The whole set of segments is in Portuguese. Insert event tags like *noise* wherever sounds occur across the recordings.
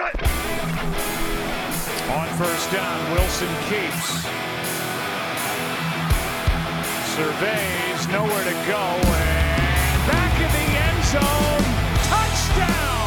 On first down, Wilson keeps. Surveys, nowhere to go, and back in the end zone. Touchdown!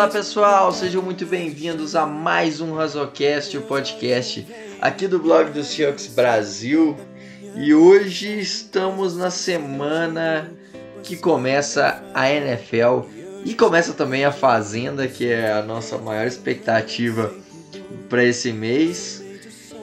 Olá pessoal, sejam muito bem-vindos a mais um Razocast, o podcast aqui do blog dos Chucks Brasil. E hoje estamos na semana que começa a NFL e começa também a Fazenda, que é a nossa maior expectativa para esse mês.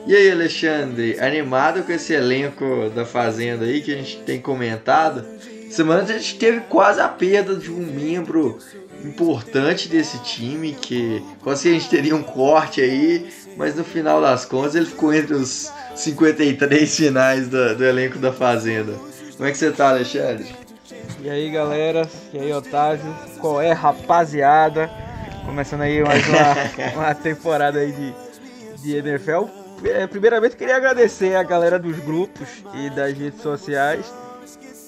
E aí, Alexandre, animado com esse elenco da Fazenda aí que a gente tem comentado? Semana a gente teve quase a perda de um membro importante desse time, que quase a gente teria um corte aí, mas no final das contas ele ficou entre os 53 finais do, do elenco da Fazenda. Como é que você tá, Alexandre? E aí galera, e aí Otávio, qual é rapaziada? Começando aí mais uma, *laughs* uma temporada aí de, de NFL. É, primeiramente queria agradecer a galera dos grupos e das redes sociais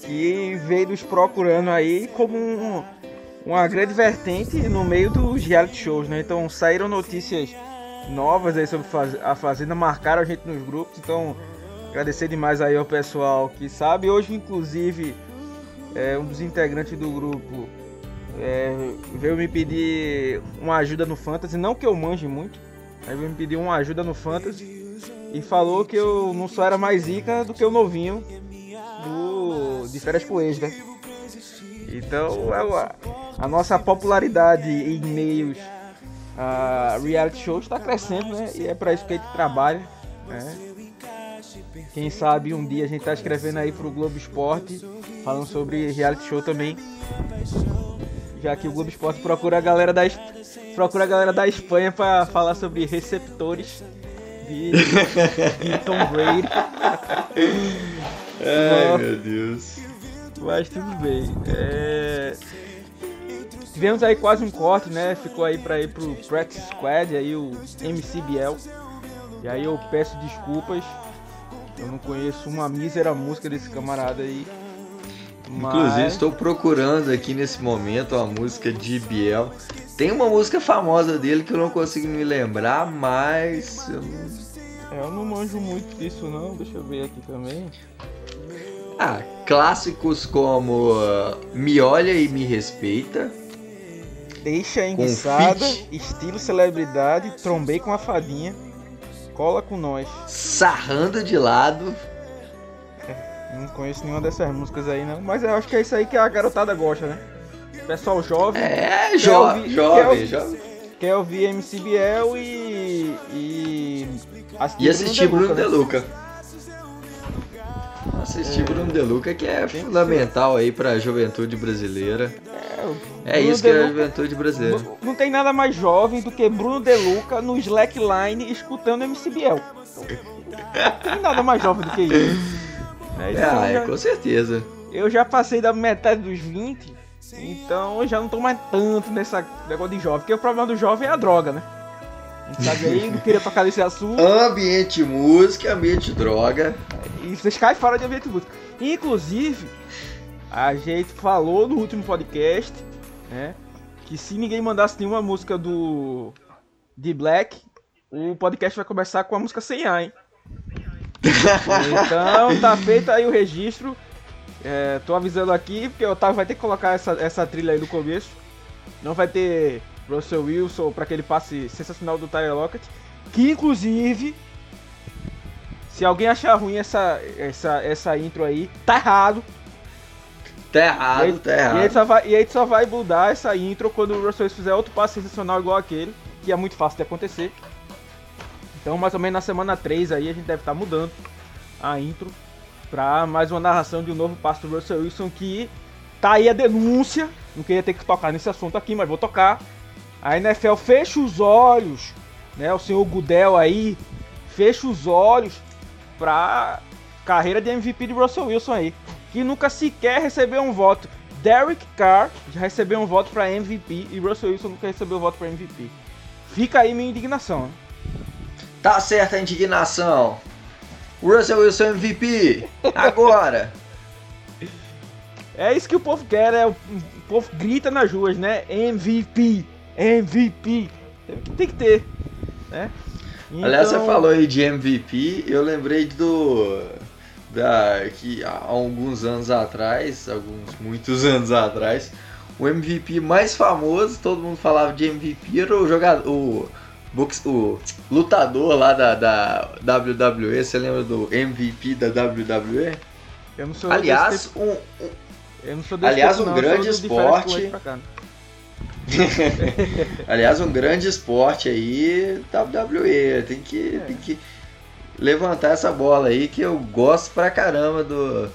que veio nos procurando aí como um, uma grande vertente no meio dos reality shows, né? Então saíram notícias novas aí sobre a Fazenda, marcaram a gente nos grupos, então agradecer demais aí ao pessoal que sabe. Hoje, inclusive, é, um dos integrantes do grupo é, veio me pedir uma ajuda no Fantasy, não que eu manje muito, mas veio me pedir uma ajuda no Fantasy e falou que eu não só era mais zica do que o novinho do, de férias com ex, né? Então, a, a nossa popularidade em meios a reality shows está crescendo, né? E é para isso que a gente trabalha, né? Quem sabe um dia a gente tá escrevendo aí pro Globo Esporte, falando sobre reality show também. Já que o Globo Esporte procura a galera da, procura a galera da Espanha para falar sobre receptores de, *laughs* de Tom Brady. Ai, meu Deus. Mas tudo bem. É... Tivemos aí quase um corte, né? Ficou aí pra ir pro Practice Squad, aí o MCBL. E aí eu peço desculpas. Eu não conheço uma mísera música desse camarada aí. Mas... Inclusive, estou procurando aqui nesse momento a música de Biel. Tem uma música famosa dele que eu não consigo me lembrar, mas. Eu não... É, eu não manjo muito disso, não. Deixa eu ver aqui também. Ah, clássicos como uh, Me Olha e Me Respeita. Deixa enguiçada, estilo celebridade, trombei com a fadinha, cola com nós. Sarrando de lado. Não conheço nenhuma dessas músicas aí não, mas eu acho que é isso aí que a garotada gosta, né? Pessoal jovem. É, jovem, jovem, quer ouvir, jovem. Quer ouvir MCBL e. e. E assistir Bruno De né? Luca. Assistir Bruno De Luca que é fundamental aí pra juventude brasileira. É, É isso que é a juventude brasileira. Não- Não tem nada mais jovem do que Bruno De Luca no slackline escutando MCBL. Não tem nada mais jovem do que isso. *laughs* É, então é, já, com certeza. eu já passei da metade dos 20, então eu já não tô mais tanto nessa negócio de jovem. Porque o problema do jovem é a droga, né? Sabe aí, não queria tocar nesse assunto. Ambiente música, ambiente droga. E vocês caem fora de ambiente música. Inclusive, a gente falou no último podcast, né? Que se ninguém mandasse nenhuma música do de Black, o podcast vai começar com a música sem A, hein? Então tá feito aí o registro. É, tô avisando aqui, porque o Otávio vai ter que colocar essa, essa trilha aí no começo. Não vai ter Russell Wilson para aquele passe sensacional do Tyler Lockett. Que inclusive se alguém achar ruim essa, essa, essa intro aí, tá errado. Tá E errado, aí, tá e, a gente errado. só vai, e a gente só vai mudar essa intro quando o Russell Wilson fizer outro passe sensacional igual aquele, que é muito fácil de acontecer. Então, mais ou menos na semana 3 aí, a gente deve estar mudando a intro pra mais uma narração de um novo passe do Russell Wilson que tá aí a denúncia. Não queria ter que tocar nesse assunto aqui, mas vou tocar. A NFL fecha os olhos, né? O senhor Gudel aí fecha os olhos pra carreira de MVP de Russell Wilson aí, que nunca sequer recebeu um voto Derek Carr já recebeu um voto para MVP e Russell Wilson nunca recebeu um voto para MVP. Fica aí minha indignação. Né? Tá certa a indignação. Russell Wilson MVP, agora. *laughs* é isso que o povo quer, né? O povo grita nas ruas, né? MVP, MVP. Tem que ter, né? Então... Aliás, você então- falou aí de MVP, eu lembrei do da que há alguns anos atrás, alguns muitos anos atrás, o MVP mais famoso, todo mundo falava de MVP, era o jogador, o, box, o lutador lá da, da WWE. Você lembra do MVP da WWE? Eu não sou Aliás, um, um eu não sou aliás, um não, grande esporte. *laughs* aliás, um grande esporte aí, WWE. Tem que, é. tem que levantar essa bola aí que eu gosto pra caramba do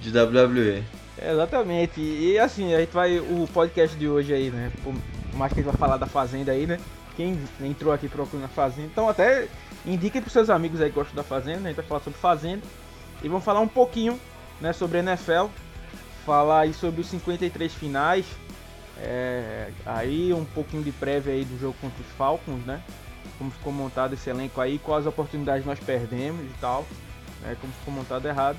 de WWE. exatamente. E assim, a gente vai o podcast de hoje aí, né? Por mais que a gente vai falar da fazenda aí, né? Quem entrou aqui procurando a fazenda, então até indiquem pros seus amigos aí que gostam da fazenda, a gente vai falar sobre fazenda e vamos falar um pouquinho, né, sobre NFL, falar aí sobre os 53 finais, é, aí um pouquinho de prévia aí do jogo contra os Falcons, né? Como ficou montado esse elenco aí, quais oportunidades nós perdemos e tal, né, como ficou montado errado.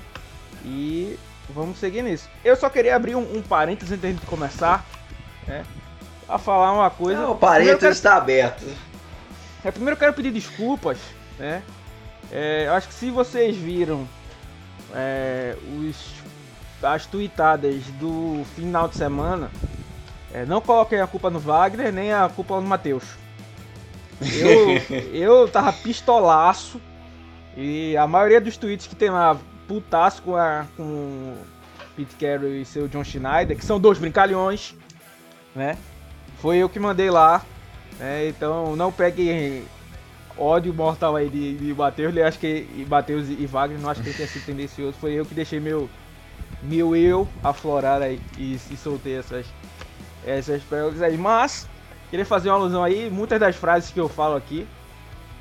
E vamos seguir nisso. Eu só queria abrir um, um parênteses antes de começar, né, a falar uma coisa. Não, o parênteses quero... está aberto. É, primeiro eu quero pedir desculpas, né? É, eu acho que se vocês viram é, os, as tweetadas do final de semana, é, não coloquem a culpa no Wagner nem a culpa no Matheus. Eu, *laughs* eu tava pistolaço. E a maioria dos tweets que tem lá, putaço com, a, com Pete Carroll e seu John Schneider, que são dois brincalhões, né? Foi eu que mandei lá. Né? Então não pegue ódio mortal aí de, de Matheus. Acho que Matheus e Wagner não acho que ele tenha sido tendencioso. Foi eu que deixei meu, meu eu aflorar aí e, e soltei essas, essas pérolas aí. Mas Queria fazer uma alusão aí, muitas das frases que eu falo aqui,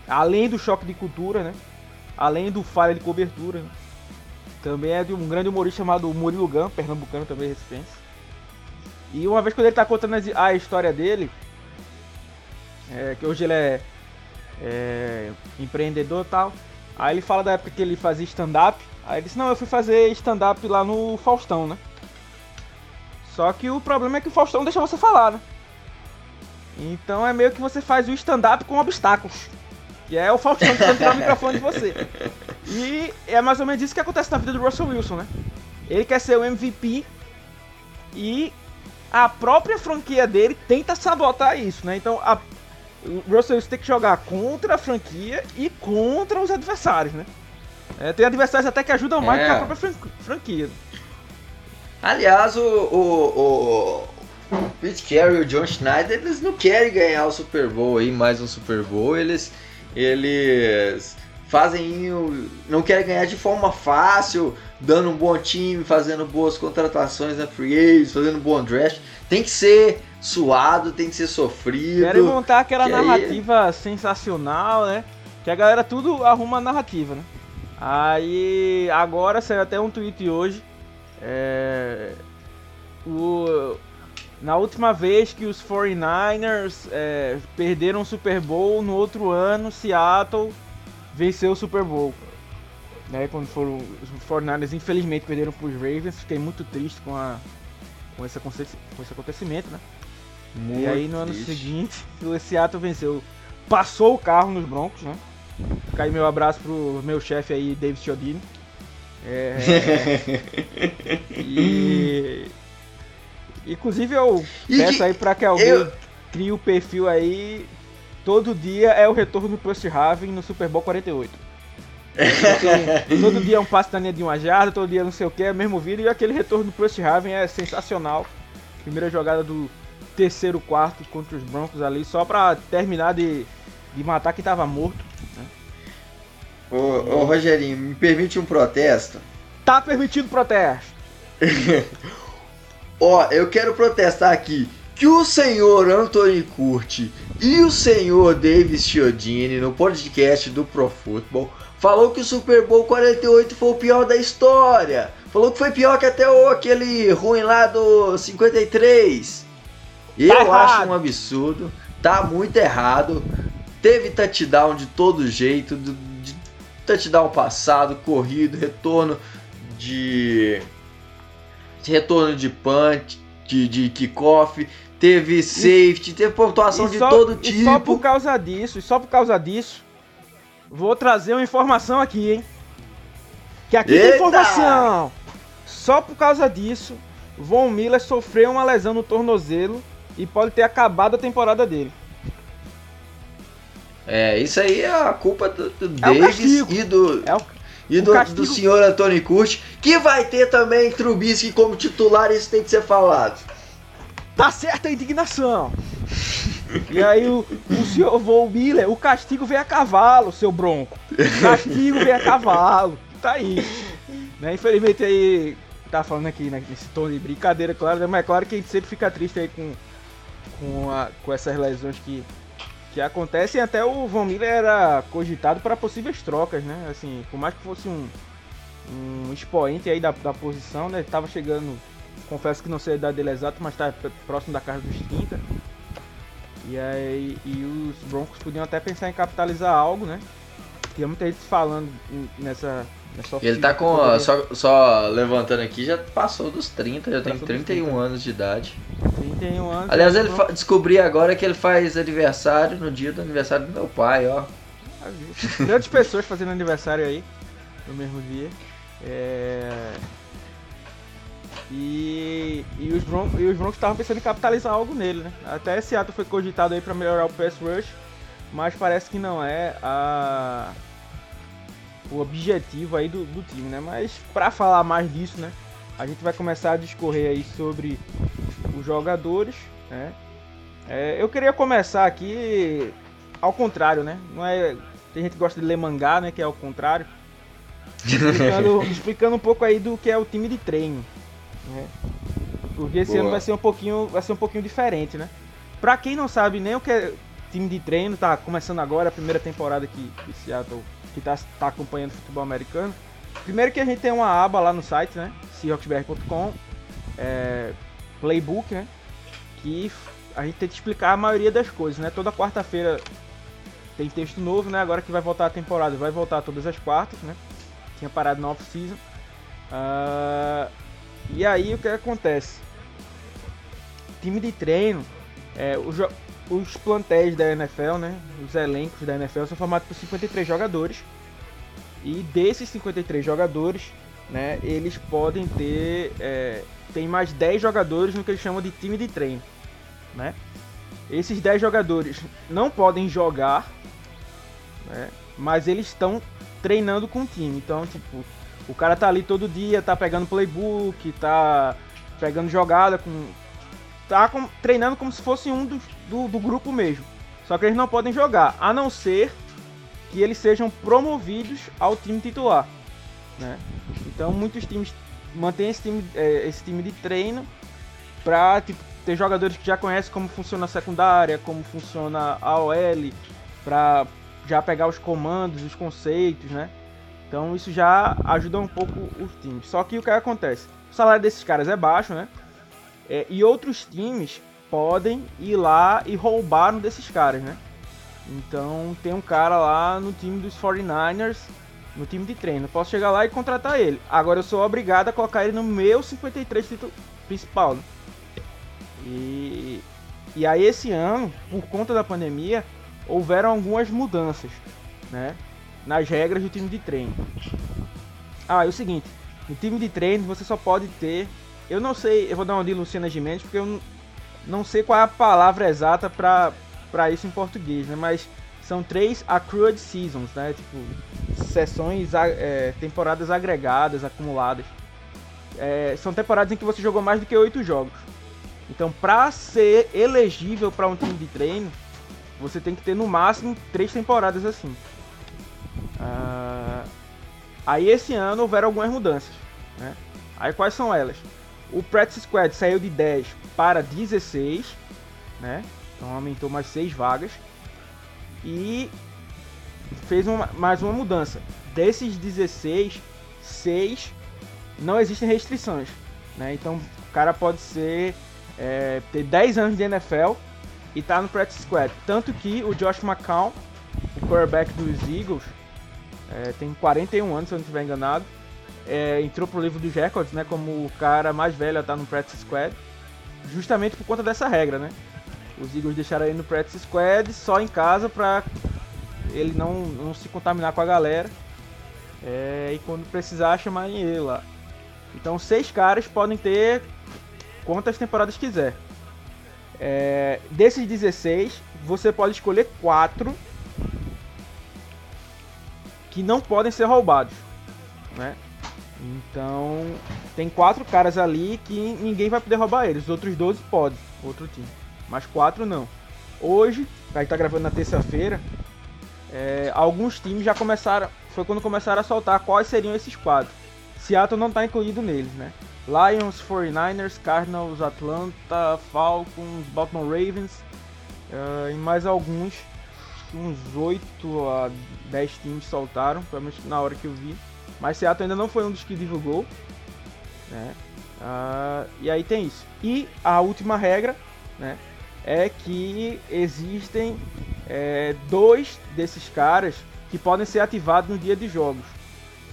além do choque de cultura, né? Além do falha de cobertura, né? também é de um grande humorista chamado Murilo Gun, pernambucano também recifense. E uma vez quando ele tá contando a história dele, é, que hoje ele é, é empreendedor e tal, aí ele fala da época que ele fazia stand-up, aí ele disse, não, eu fui fazer stand-up lá no Faustão, né? Só que o problema é que o Faustão deixa você falar, né? Então é meio que você faz o stand-up com obstáculos. Que é o Faustão tentando tirar o microfone de você. *laughs* E é mais ou menos isso que acontece na vida do Russell Wilson, né? Ele quer ser o MVP e a própria franquia dele tenta sabotar isso, né? Então a, o Russell Wilson tem que jogar contra a franquia e contra os adversários, né? É, tem adversários até que ajudam mais é. que a própria franquia. Aliás, o, o, o Pete Carey e o John Schneider, eles não querem ganhar o Super Bowl aí, mais um Super Bowl, eles eles fazem não querem ganhar de forma fácil, dando um bom time, fazendo boas contratações na free agents, fazendo um bom draft. Tem que ser suado, tem que ser sofrido. Querem montar aquela narrativa aí... sensacional, né? Que a galera tudo arruma a narrativa, né? Aí agora saiu até um tweet hoje. É, o, na última vez que os 49ers é, perderam o Super Bowl, no outro ano, Seattle venceu o Super Bowl. Né, quando foram os 49ers, infelizmente, perderam para os Ravens. Fiquei muito triste com, a, com, esse, com esse acontecimento, né? Muito e aí no ano seguinte, *laughs* o Seattle venceu. Passou o carro nos Broncos, né? Fica aí meu abraço pro meu chefe aí, David Chiodini. É, *laughs* e Inclusive eu e peço que, aí pra que alguém eu... crie o perfil aí. Todo dia é o retorno do Plus Raven no Super Bowl 48. todo dia é um passe da linha de uma jarda, todo dia não sei o que, é o mesmo vídeo. E aquele retorno do Plus Raven é sensacional. Primeira jogada do terceiro quarto contra os Broncos ali, só pra terminar de, de matar que tava morto. Né? Ô, ô Rogerinho, me permite um protesto? Tá permitido protesto. *laughs* Ó, eu quero protestar aqui que o senhor Anthony Curti e o senhor Davis Chiodini no podcast do Pro Football falou que o Super Bowl 48 foi o pior da história. Falou que foi pior que até o, aquele ruim lá do 53. Eu Tá acho errado. um absurdo. Tá muito errado. Teve touchdown de todo jeito. De touchdown passado, corrido, retorno de. Retorno de punch, de, de kickoff. Teve safety, teve pontuação E de só- todo E só por tipo. causa disso, e só por causa disso, vou trazer uma informação aqui, hein? Que aqui tem Eita! informação! Só por causa disso, Von Miller sofreu uma lesão no tornozelo e pode ter acabado a temporada dele. É, isso aí é a culpa do, do É Davis e do, É o, e do, castigo. do senhor Antônio Curti, que vai ter também Trubisky como titular, isso tem que ser falado. tá certa a indignação! E aí o, o senhor Von Miller, o castigo vem a cavalo, seu bronco. O castigo vem a cavalo. Tá aí. Né? Infelizmente aí, tá falando aqui né, nesse tom de brincadeira, claro, né? mas é claro que a gente sempre fica triste aí com, com, a- com essas lesões que, que acontecem. Até o Von Miller era cogitado para possíveis trocas, né? Assim, por mais que fosse um, um expoente aí da, da posição, né? Tava chegando, confesso que não sei a idade dele exata, mas tá próximo da casa dos 30. E aí, e os Broncos podiam até pensar em capitalizar algo, né? Tinha muita gente falando nessa, nessa Ele tá com, ó, só, só levantando aqui, já passou dos 30, já tem Passou dos 31 30. anos de idade. 31 anos. Aliás, ele fa- descobri agora que ele faz aniversário no dia do aniversário do meu pai, ó. Grandes pessoas fazendo aniversário aí no mesmo dia. É... E, e os Broncos e os Broncos estavam pensando em capitalizar algo nele, né? Até esse ato foi cogitado aí para melhorar o pass rush, mas parece que não é a o objetivo aí do, do time, né? Mas para falar mais disso, né? A gente vai começar a discorrer aí sobre os jogadores, né? É, eu queria começar aqui ao contrário, né? Não é tem gente que gosta de ler mangá, né? Que é ao contrário. Explicando, *laughs* explicando um pouco aí do que é o time de treino. Né? Porque esse Boa. ano vai ser um pouquinho. Vai ser um pouquinho diferente, né? Pra quem não sabe nem o que é time de treino, tá começando agora a primeira temporada que, que Seattle que tá, tá acompanhando futebol americano. Primeiro que a gente tem uma aba lá no site, né? Seahawksbr.com, é, Playbook, né? Que a gente tenta explicar a maioria das coisas, né? Toda quarta-feira tem texto novo, né? Agora que vai voltar a temporada, vai voltar todas as quartas, né? Tinha parado na off-season. Ah, e aí o que acontece? Time de treino, é, jo- os plantéis da NFL, né? Os elencos da NFL são formados por 53 jogadores. E desses 53 jogadores, né? Eles podem ter. É, tem mais 10 jogadores no que eles chamam de time de treino, né? Esses 10 jogadores não podem jogar, né? Mas eles estão treinando com o time. Então, tipo, o cara tá ali todo dia, tá pegando playbook, tá pegando jogada com. Tá com- treinando como se fosse um dos- do, do grupo mesmo. Só que eles não podem jogar, a não ser que eles sejam promovidos ao time titular. Né? Então muitos times mantêm esse time, é, esse time de treino pra tipo, ter jogadores que já conhecem como funciona a secundária, como funciona a OL, pra já pegar os comandos, os conceitos, né? Então isso já ajuda um pouco os times. Só que o que acontece? O salário desses caras é baixo, né? É, e outros times podem ir lá e roubar um desses caras, né? Então tem um cara lá no time dos 49ers, no time de treino. Posso chegar lá e contratar ele. Agora eu sou obrigado a colocar ele no meu 53 título principal. Né? E, e aí esse ano, por conta da pandemia, houveram algumas mudanças, né? Nas regras do time de treino. Ah, é o seguinte, no time de treino você só pode ter. Eu não sei, eu vou dar uma de Luciana Gimenez, porque eu não, sei qual é a palavra exata pra isso em português, né? Mas são três accrued seasons, né? Tipo, sessões, é, temporadas agregadas, acumuladas. É, são temporadas em que você jogou mais do que oito jogos. Então, pra ser elegível para um time de treino, você tem que ter no máximo três temporadas assim. Ah, aí esse ano houveram algumas mudanças. Né? Aí quais são elas? O Practice Squad saiu de 10 para 16, né? Então aumentou mais 6 vagas. E fez uma- mais uma mudança. Desses 16, 6 não existem restrições. Né? Então o cara pode ser é, ter 10 anos de NFL e tá no practice squad. Tanto que o Josh McCown, o quarterback dos Eagles, é, tem 41 anos, se eu não estiver enganado, é, entrou pro livro dos records, né, como o cara mais velho tá no practice squad, justamente por conta dessa regra, né? Os Eagles deixaram ele no practice squad só em casa para ele não, não se contaminar com a galera. É, e quando precisar, chamarem ele lá. Então, seis caras podem ter quantas temporadas quiser. É, desses 16, você pode escolher quatro que não podem ser roubados, né? Então, tem quatro caras ali que ninguém vai poder roubar eles. Os outros 12 podem, outro time. Mas quatro não. Hoje, a gente tá gravando na terça-feira, é, alguns times já começaram. Foi quando começaram a soltar quais seriam esses quatro. Seattle não está incluído neles, né? Lions, 49ers, Cardinals, Atlanta, Falcons, Baltimore Ravens uh, e mais alguns, uns 8 a 10 times soltaram, pelo menos na hora que eu vi. Mas Seattle ainda não foi um dos que divulgou. Né? Uh, e aí tem isso. E a última regra né, é que existem é, dois desses caras que podem ser ativados no dia de jogos.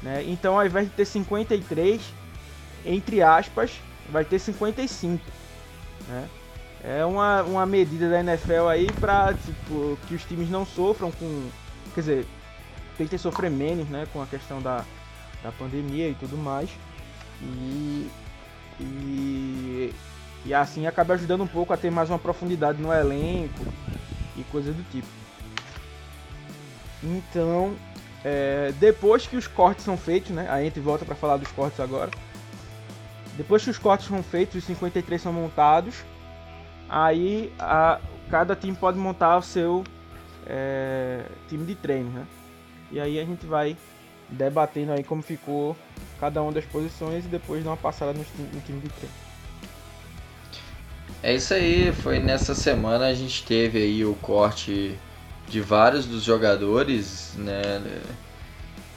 Né? Então, ao invés de ter 53, entre aspas, vai ter 55. Né? É uma, uma medida da NFL aí para tipo, que os times não sofram com. Quer dizer, tentem sofrer menos né, com a questão da, da pandemia e tudo mais. E, e, e assim acaba ajudando um pouco a ter mais uma profundidade no elenco e coisas do tipo. Então, é, depois que os cortes são feitos, né? A gente volta para falar dos cortes agora. Depois que os cortes são feitos, os 53 são montados, aí a, cada time pode montar o seu é, time de treino, né? E aí a gente vai debatendo aí como ficou cada uma das posições e depois dar uma passada no, no time de treino. É isso aí, foi nessa semana a gente teve aí o corte de vários dos jogadores, né?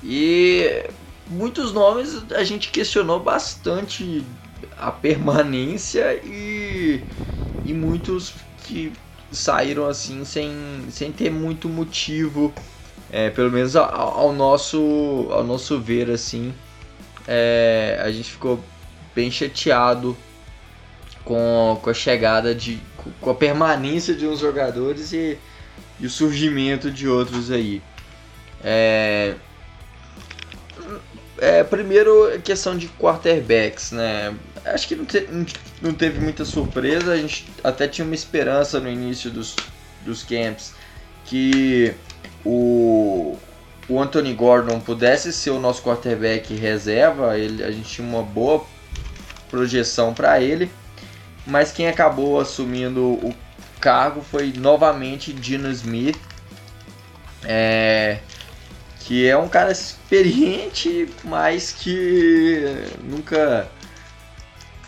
E muitos nomes a gente questionou bastante a permanência e, e muitos que saíram assim sem, sem ter muito motivo, é, pelo menos ao, ao, nosso, ao nosso ver assim, é, a gente ficou bem chateado com, com a chegada de com a permanência de uns jogadores e e o surgimento de outros aí. É, é, primeiro, questão de quarterbacks, né? Acho que não, te, não teve muita surpresa. A gente até tinha uma esperança no início dos, dos camps que o, o Anthony Gordon pudesse ser o nosso quarterback reserva. Ele, a gente tinha uma boa projeção para ele. Mas quem acabou assumindo o cargo foi novamente Dino Smith, é, que é um cara experiente, mas que nunca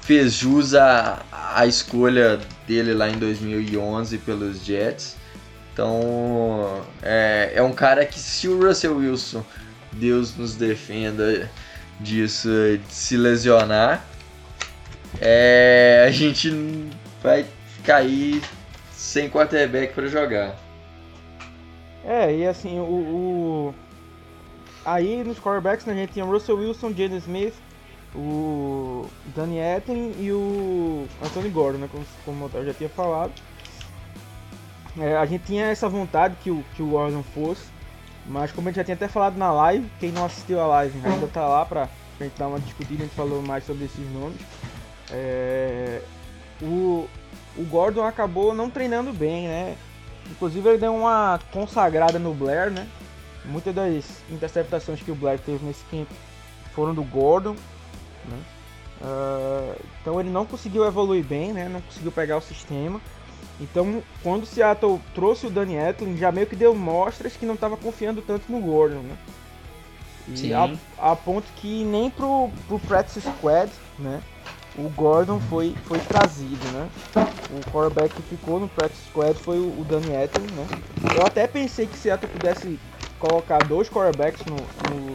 fez jus à, escolha dele lá em 2011 pelos Jets. Então é, é um cara que se o Russell Wilson, Deus nos defenda disso, de se lesionar, é, a gente vai cair sem quarterback para jogar. É, e assim, o, o, Aí nos quarterbacks né, a gente tinha o Russell Wilson, Jaden Smith, o Danny Etten e o Anthony Gordon, né, como, como eu já tinha falado. É, a gente tinha essa vontade que o, que o Gordon fosse, mas como a gente já tinha até falado na live, quem não assistiu a live ainda tá lá pra, pra gente dar uma discutida, a gente falou mais sobre esses nomes. É, o, o Gordon acabou não treinando bem, né? Inclusive ele deu uma consagrada no Blair, né? Muitas das interceptações que o Blair teve nesse camp foram do Gordon, né? Uh, então ele não conseguiu evoluir bem, né? Não conseguiu pegar o sistema. Então, quando o Seattle trouxe o Danny Etlin, já meio que deu mostras que não estava confiando tanto no Gordon, né? E a, a, ponto que nem pro, pro practice squad, né? o Gordon foi, foi trazido, né? O quarterback que ficou no practice squad foi o, o Danny Etten, né? Eu até pensei que Seattle pudesse colocar dois quarterbacks no, no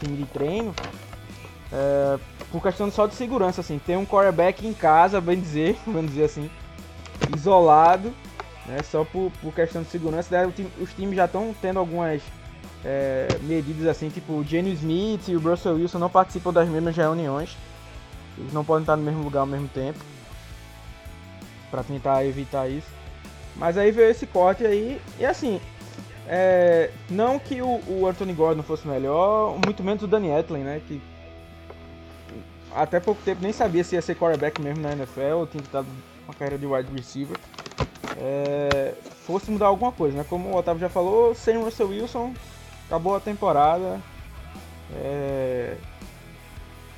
time de treino, é, por questão só de segurança, assim. Tem um quarterback em casa, bem dizer, *laughs* vamos dizer assim, isolado, né? Só por, por questão de segurança. Daí, os times já estão tendo algumas é, medidas assim, tipo o Jenny Smith e o Russell Wilson não participam das mesmas reuniões. Eles não podem estar no mesmo lugar ao mesmo tempo. para tentar evitar isso. Mas aí veio esse corte aí. E assim, é, não que o, o, Anthony Gordon fosse melhor, muito menos o Danny Etling, né? Que até pouco tempo nem sabia se ia ser quarterback mesmo na NFL, tinha que estar uma carreira de wide receiver. É, fosse mudar alguma coisa, né? Como o Otávio já falou, sem Russell Wilson, acabou a temporada. É,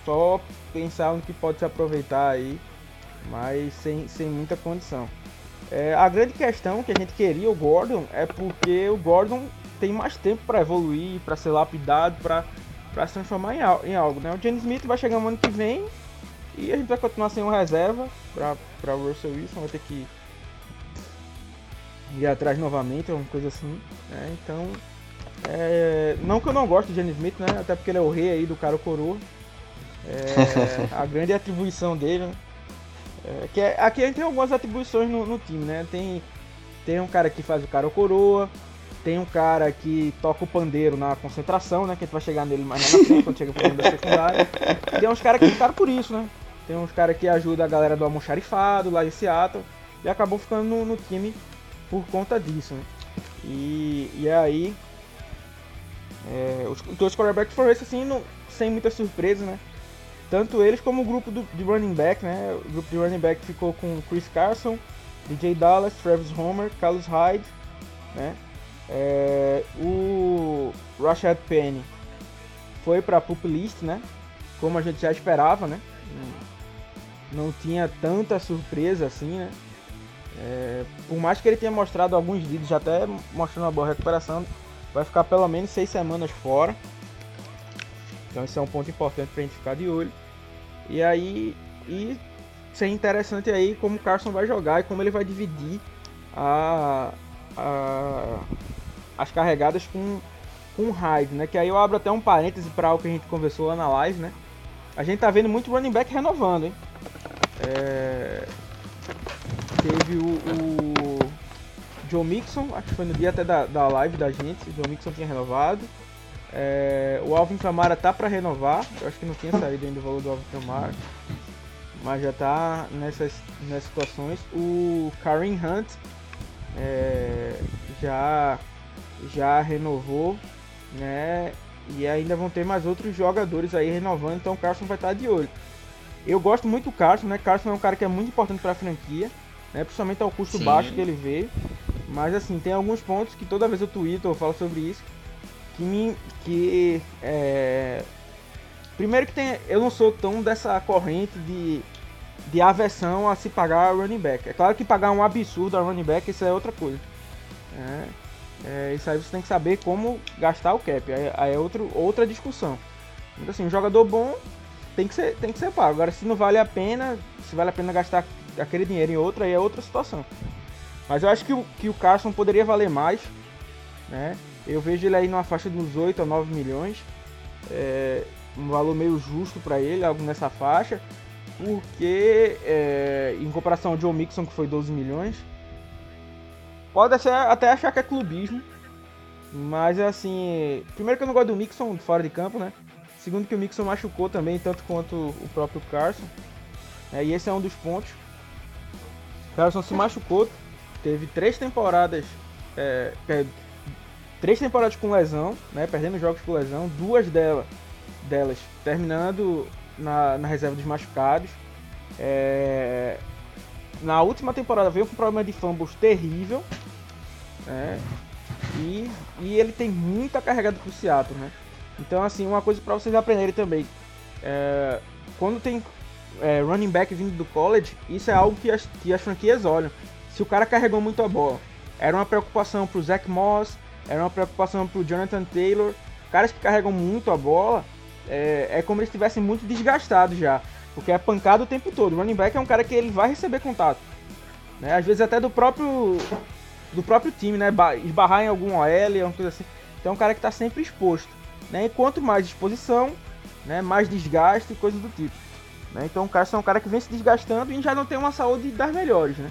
só pensar no que pode se aproveitar aí, mas sem, sem muita condição. É, a grande questão que a gente queria o Gordon é porque o Gordon tem mais tempo para evoluir, para ser lapidado, para se transformar em, em, algo. Né? O James Smith vai chegar no ano que vem e a gente vai continuar sem uma reserva para o Russell Wilson, vai ter que ir atrás novamente, alguma coisa assim. Né? Então, é, não que eu não gosto de James Smith, né? até porque ele é o rei aí do cara coroa. É, *laughs* a grande atribuição dele, né? É, que é, aqui a gente tem algumas atribuições no, no, time, né? Tem, tem um cara que faz o cara coroa, tem um cara que toca o pandeiro na concentração, né? Que a gente vai chegar nele mais na frente, quando chega pro da secundária. Tem uns caras que ficaram por isso, né? Tem uns caras que ajudam a galera do almoxarifado lá em Seattle. E acabou ficando no, no time por conta disso, né? E, e aí... É, os dois quarterbacks foram esses assim, sem muita surpresa, né? Tanto eles como o grupo do, de running back, né? O grupo de running back ficou com Chris Carson, DJ Dallas, Travis Homer, Carlos Hyde, né? É, o Rashad Penny foi para Pup List, né? Como a gente já esperava, né? Não tinha tanta surpresa assim, né? É, por mais que ele tenha mostrado alguns vídeos, já até mostrando uma boa recuperação, vai ficar pelo menos seis semanas fora. Então esse é um ponto importante para gente ficar de olho. E aí, e ser interessante aí como o Carson vai jogar e como ele vai dividir a, a as carregadas com, com Hyde, né? Que aí eu abro até um parêntese para o que a gente conversou lá na live, né? A gente tá vendo muito running back renovando, hein? É... Teve o, o Joe Mixon, acho que foi no dia até da, da live da gente, o Joe Mixon tinha renovado. É, o Alvin Kamara tá para renovar, eu acho que não tinha saído ainda o valor do Alvin Kamara, mas já tá nessas, nessas situações. O Kareem Hunt é, já, já renovou, né? E ainda vão ter mais outros jogadores aí renovando, então o Carson vai estar de olho. Eu gosto muito do Carson, né? Carson é um cara que é muito importante para a franquia, né? Principalmente ao custo Sim. baixo que ele veio. Mas assim, tem alguns pontos que toda vez eu tweeto ou falo sobre isso que me. que. É... Primeiro que tem. Eu não sou tão dessa corrente de, de aversão a se pagar running back. É claro que pagar um absurdo a running back, isso é outra coisa. É, é, isso aí você tem que saber como gastar o cap. Aí, aí é outro, outra discussão. Então assim, um jogador bom tem que, ser, tem que ser pago. Agora se não vale a pena, se vale a pena gastar aquele dinheiro em outra, aí é outra situação. Mas eu acho que o, que o Carson poderia valer mais, né? Eu vejo ele aí numa faixa de uns 8 a 9 milhões. É, um valor meio justo para ele, algo nessa faixa. Porque, é, em comparação ao Joe Mixon, que foi 12 milhões, pode até achar que é clubismo. Mas, assim, primeiro que eu não gosto do Mixon fora de campo, né? Segundo que o Mixon machucou também, tanto quanto o próprio Carson. É, e esse é um dos pontos. Carson se machucou, teve três temporadas, é, três temporadas com lesão, né, perdendo jogos com lesão, duas delas, delas terminando na, na reserva dos machucados. É, na última temporada veio com um problema de fumbles terrível, né, e, e ele tem muita carregada pro Seattle, né. Então, assim, uma coisa para vocês aprenderem também, é, quando tem é, running back vindo do college, isso é algo que as, que as franquias olham. Se o cara carregou muito a bola, era uma preocupação pro Zach Moss, era uma preocupação pro Jonathan Taylor. Caras que carregam muito a bola, é, é como eles estivessem muito desgastados já. Porque é pancada o tempo todo. O running back é um cara que ele vai receber contato. Né? Às vezes até do próprio do próprio time, né? Esbarrar em algum OL, alguma coisa assim. Então é um cara que está sempre exposto. Né? E quanto mais exposição, né? Mais desgaste e coisas do tipo. Né? Então o Carson é um cara que vem se desgastando e já não tem uma saúde das melhores, né?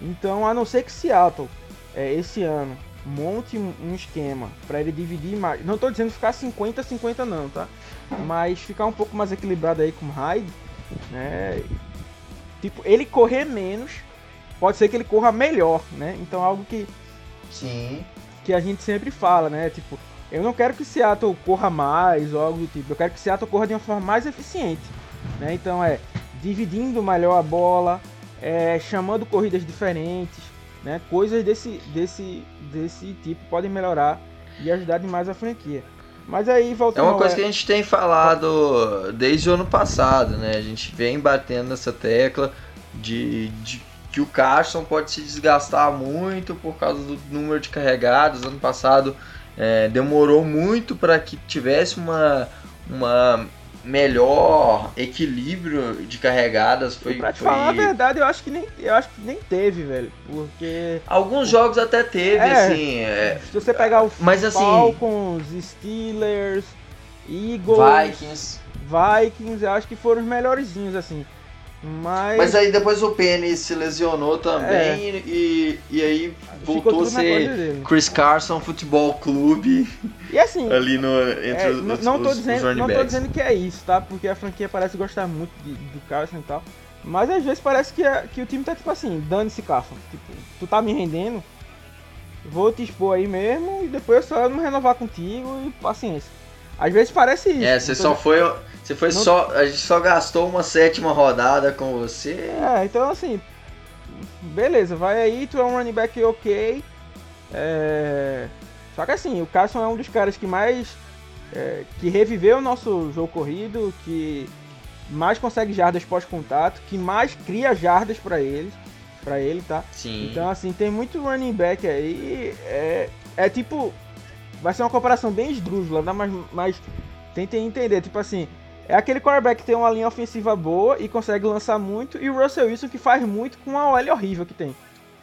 Então, a não ser que Seattle, é, esse ano, monte um esquema para ele dividir mais. Não estou dizendo ficar 50-50 não, tá? Mas ficar um pouco mais equilibrado aí com o Hyde, né? Tipo, ele correr menos, pode ser que ele corra melhor, né? Então algo que Sim. que a gente sempre fala, né? Tipo, eu não quero que Seattle corra mais ou algo do tipo. Eu quero que Seattle corra de uma forma mais eficiente, né? Então é dividindo melhor a bola, é, chamando corridas diferentes, né? Coisas desse, desse, desse tipo podem melhorar e ajudar demais a franquia. Mas aí voltando É uma coisa ao- que a gente tem falado desde o ano passado, né? A gente vem batendo nessa tecla de, de que o Carson pode se desgastar muito por causa do número de carregados. Ano passado é, demorou muito para que tivesse uma, uma melhor equilíbrio de carregadas. Foi, pra te foi- falar a verdade, eu acho que nem, eu acho que nem teve, velho. Porque Alguns jogos até teve, É. assim. é, se você pegar o Mas assim- Falcons, Steelers, Eagles, Vikings. Vikings, eu acho que foram os melhorzinhos, assim. Mas, Mas aí depois o Penny se lesionou também e, e aí voltou a ser. Chris Carson Futebol Clube E assim, ali no, entre é, os, não, os, não tô os dizendo, running não tô dizendo que é isso, tá? Porque a franquia parece gostar muito de- do Carson e tal. Mas às vezes parece que, é- que o time tá tipo assim, dane-se Carson. Tipo, tu tá me rendendo, vou te expor aí mesmo e depois eu só não renovar contigo e paciência. Às vezes parece isso. É, você só foi. Você foi Não- só. A gente só gastou uma sétima rodada com você. É, então assim, beleza, vai aí, tu é um running back ok. É... Só que assim, o Carson é um dos caras que mais. é, que reviveu o nosso jogo corrido, que mais consegue jardas pós-contato, que mais cria jardas pra eles, para ele, tá? Sim. Então assim, tem muito running back aí. É, é tipo. Vai ser uma comparação bem esdrúxula, né? mas, mas tentem entender, tipo assim. É aquele quarterback que tem uma linha ofensiva boa e consegue lançar muito, e o Russell Wilson que faz muito com a OL horrível que tem.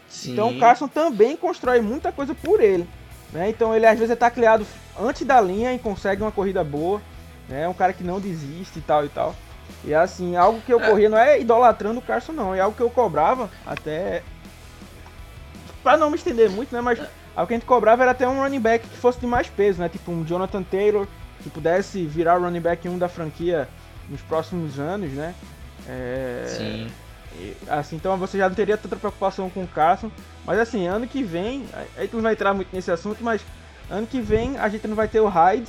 Sim. Então o Carson também constrói muita coisa por ele. Né? Então ele às vezes é tacleado antes da linha e consegue uma corrida boa. né? É um cara que não desiste e tal e tal. E assim, algo que eu corria não é idolatrando o Carson, não. É algo que eu cobrava até. Pra não me estender muito, né? Mas algo que a gente cobrava era até um running back que fosse de mais peso, né? Tipo um Jonathan Taylor, que pudesse virar o running back 1 da franquia nos próximos anos, né? É... Sim. Assim, então você já não teria tanta preocupação com o Carson. Mas assim, ano que vem, a gente não vai entrar muito nesse assunto, mas ano que vem a gente não vai ter o Hyde.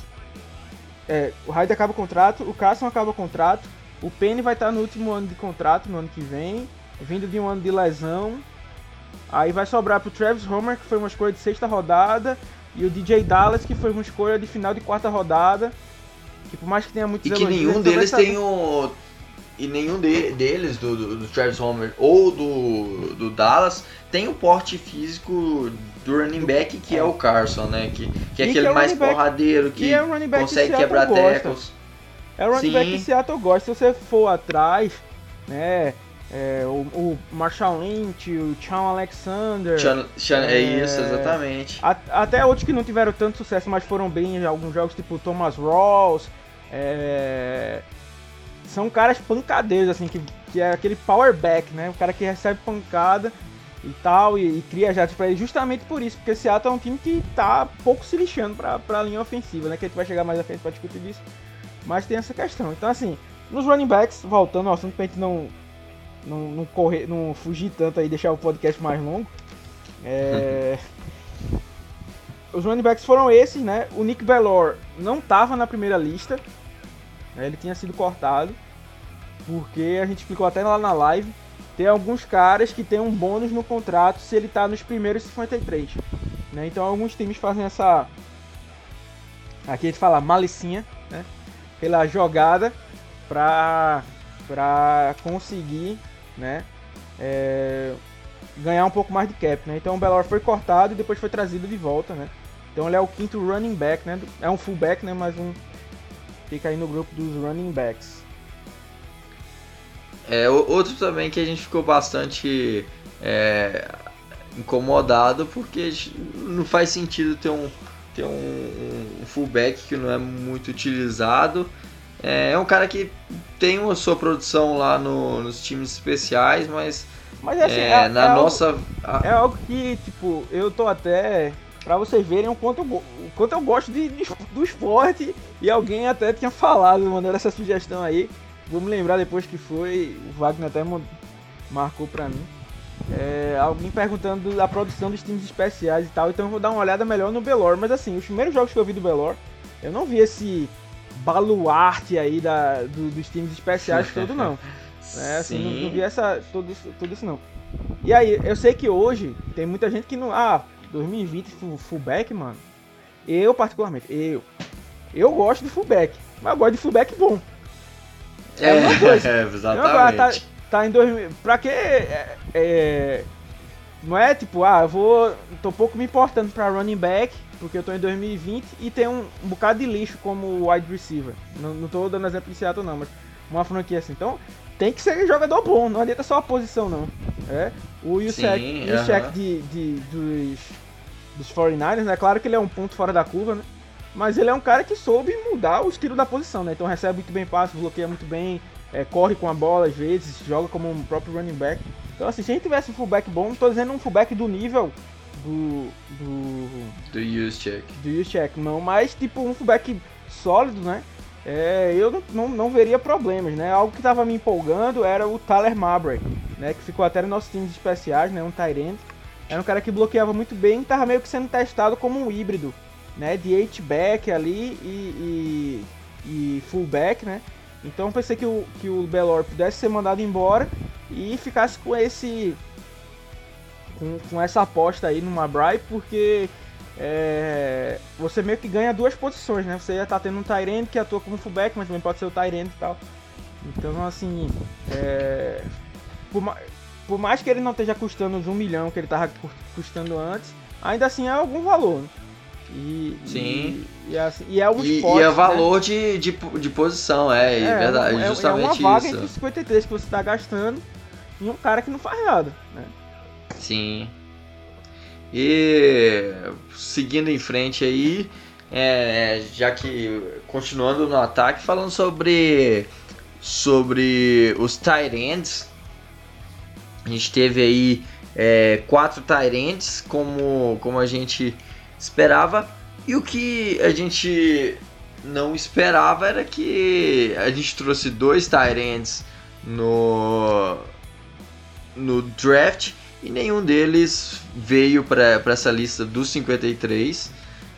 É, o Hyde acaba o contrato, o Carson acaba o contrato, o Penny vai estar no último ano de contrato, no ano que vem, vindo de um ano de lesão. Aí vai sobrar pro Travis Homer, que foi uma escolha de sexta rodada, e o DJ Dallas, que foi uma escolha de final de quarta rodada. Que por mais que tenha muitos E que elogios, nenhum deles sabe- tem o. E nenhum de- deles, do, do, do Travis Homer ou do, do Dallas, tem o porte físico do running back que é, o Carson, né? Que, que é E que aquele é o mais back- porradeiro, que é que consegue Seattle quebrar gosta. tackles. É o running back que Sim. Seattle gosta. Se você for atrás, né? É, o, o Marshall Lynch, o Sean Alexander, é É. isso, exatamente. a- até outros que não tiveram tanto sucesso, mas foram bem em alguns jogos, tipo Thomas Rawls, é, são caras pancadeiros, assim, que, que é aquele power back, né? O cara que recebe pancada e tal, e, e cria jatos pra ele, justamente por isso, porque Seattle é um time que tá pouco se lixando pra, pra linha ofensiva, né? Que a gente vai chegar mais à frente pra discutir disso. Mas tem essa questão. Então, assim, nos running backs, voltando ao assunto pra gente não, não, não, correr, não fugir tanto aí, deixar o podcast mais longo. É... *laughs* Os running backs foram esses, né? O Nick Bellor não tava na primeira lista. né? Ele tinha sido cortado. Porque a gente explicou até lá na live. Tem alguns caras que tem um bônus no contrato se ele tá nos primeiros 53. Né? Então alguns times fazem essa. Aqui a gente fala malicinha, né? Pela jogada pra, pra conseguir, né? é, ganhar um pouco mais de cap, né? Então o Belor foi cortado e depois foi trazido de volta, né? Então ele é o quinto running back, né? É um fullback, né? Mas um fica aí no grupo dos running backs. É, outro também que a gente ficou bastante é, incomodado porque não faz sentido ter um, ter um, um fullback que não é muito utilizado É, é um cara que tem a sua produção lá no, nos times especiais, mas, mas assim, é, é, na é nossa. Algo, é algo que, tipo, eu tô até. Pra vocês verem o quanto eu, o quanto eu gosto de, de, do esporte. E alguém até tinha falado, mandando essa sugestão aí. Vou me lembrar depois que foi. O Wagner até marcou pra mim. É, alguém perguntando da produção dos times especiais e tal. Então eu vou dar uma olhada melhor no Belor. Mas assim, os primeiros jogos que eu vi do Belor, eu não vi esse baluarte aí da, do, dos times especiais todo, não. *laughs* É, assim, não, não, vi essa, tudo, isso, tudo isso não. E aí, eu sei que hoje tem muita gente que não. Ah, 2020 fullback, mano. Eu, particularmente, eu. Eu gosto de fullback, mas eu gosto de fullback bom. É, é uma coisa. *laughs* É, exatamente. Tá, tá em 2000. Pra que. É, é, não é tipo, ah, eu vou. tô pouco me importando pra running back, porque eu tô em 2020 e tem um, um bocado de lixo como wide receiver. Não, não tô dando exemplo de Seattle, não, mas uma franquia assim. Então, tem que ser jogador bom, não adianta só a posição, não. É, o Yusek, uh -huh. de, de, dos, dos 49ers, né? Claro que ele é um ponto fora da curva, né? Mas ele é um cara que soube mudar o estilo da posição, né? Então recebe muito bem passos, bloqueia muito bem, é, corre com a bola às vezes, joga como um próprio running back. Então assim, se a gente tivesse um fullback bom, não tô dizendo um fullback do nível do. do. Do Juszczyk. Do Juszczyk, não, mas tipo um fullback sólido, né? É, eu não, não, não, veria problemas, né? Algo que estava me empolgando era o Tyler Mabry, né? Que ficou até nos nossos times especiais, né? Um Tyrant. Era um cara que bloqueava muito bem e estava meio que sendo testado como um híbrido, né? De H-back ali e, e, e fullback, né? Então eu pensei que o, que o Belor pudesse ser mandado embora e ficasse com esse com, com essa aposta aí no Mabry, porque é, você meio que ganha duas posições, né? Você ia estar tá tendo um Tyrande que atua como fullback, mas também pode ser o Tyrande e tal. Então, assim, é, por, por, mais que ele não esteja custando os um milhão que ele estava custando antes, ainda assim é algum valor. Né? E, Sim. E, e, assim, e é um e, esporte, e é valor né? de, de, de posição, é, é verdade, é, justamente é uma vaga isso. entre 53 que você está gastando e um cara que não faz nada, né? Sim. E seguindo em frente aí, é, já que continuando no ataque, falando sobre sobre os Tyrants, a gente teve aí é, quatro Tyrants como como a gente esperava. E o que a gente não esperava era que a gente trouxe dois Tyrants no no draft e nenhum deles veio para essa lista dos 53.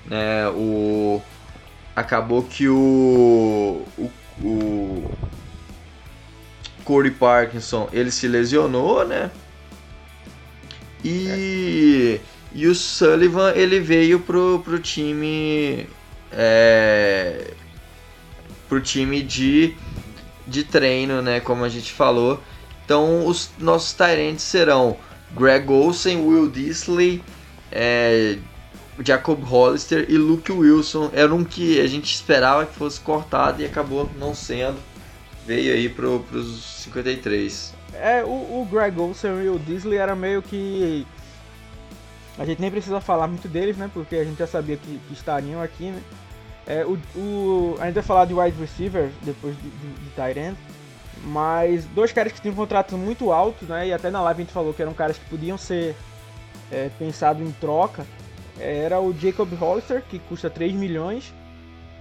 Né? O, acabou que o, o, o Corey Parkinson ele se lesionou, né? E, e o Sullivan ele veio pro, pro time é, pro time de, de treino, né? Como a gente falou. Então os nossos Tyrants serão Greg Olsen, Will Disley, é, Jacob Hollister e Luke Wilson. Era um que a gente esperava que fosse cortado e acabou não sendo. Veio aí pro, pros 53. É, o, o Greg Olsen e o Disley era meio que. A gente nem precisa falar muito deles, né? Porque a gente já sabia que, que estariam aqui, né? É, o, o, a gente vai falar de wide receiver depois de, de, de tight end. Mas dois caras que tinham um contrato muito alto, né? E até na live a gente falou que eram caras que podiam ser é, pensados em troca. Era o Jacob Hollister, que custa 3 milhões,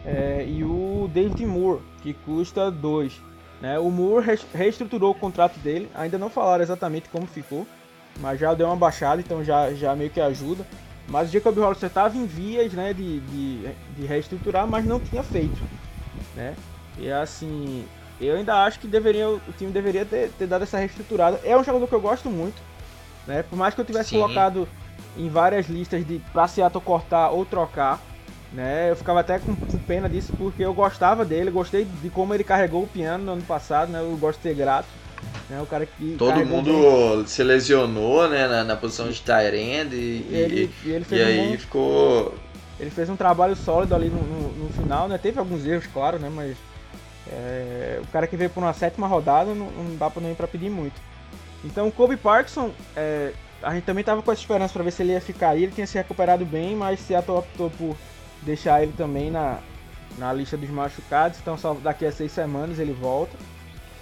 é, e o David Moore, que custa 2. Né? O Moore reestruturou o contrato dele, ainda não falaram exatamente como ficou, mas já deu uma baixada, então já, já meio que ajuda. Mas o Jacob Hollister estava em vias né, de, de, de reestruturar, mas não tinha feito. Né? E assim, eu ainda acho que deveria, o time deveria ter, ter dado essa reestruturada. É um jogador que eu gosto muito, né? Por mais que eu tivesse Sim. colocado em várias listas de pra Seattle cortar ou trocar, né? Eu ficava até com, com, pena disso porque eu gostava dele, gostei de como ele carregou o piano no ano passado, né? Eu gosto de ser grato. Né, o cara que Todo mundo bem. se lesionou, né, na, na posição de Tyrande e, e, ele, e, ele e aí um, ficou. Ele fez um trabalho sólido ali no, no, no, final, né? Teve alguns erros, claro, né? Mas é, o cara que veio por uma sétima rodada não, não dá pra nem para pedir muito. Então o Kobe Parkinson, é, a gente também tava com essa esperança para ver se ele ia ficar aí, ele tinha se recuperado bem, mas Seattle optou por deixar ele também na, na lista dos machucados, então só daqui a seis semanas ele volta.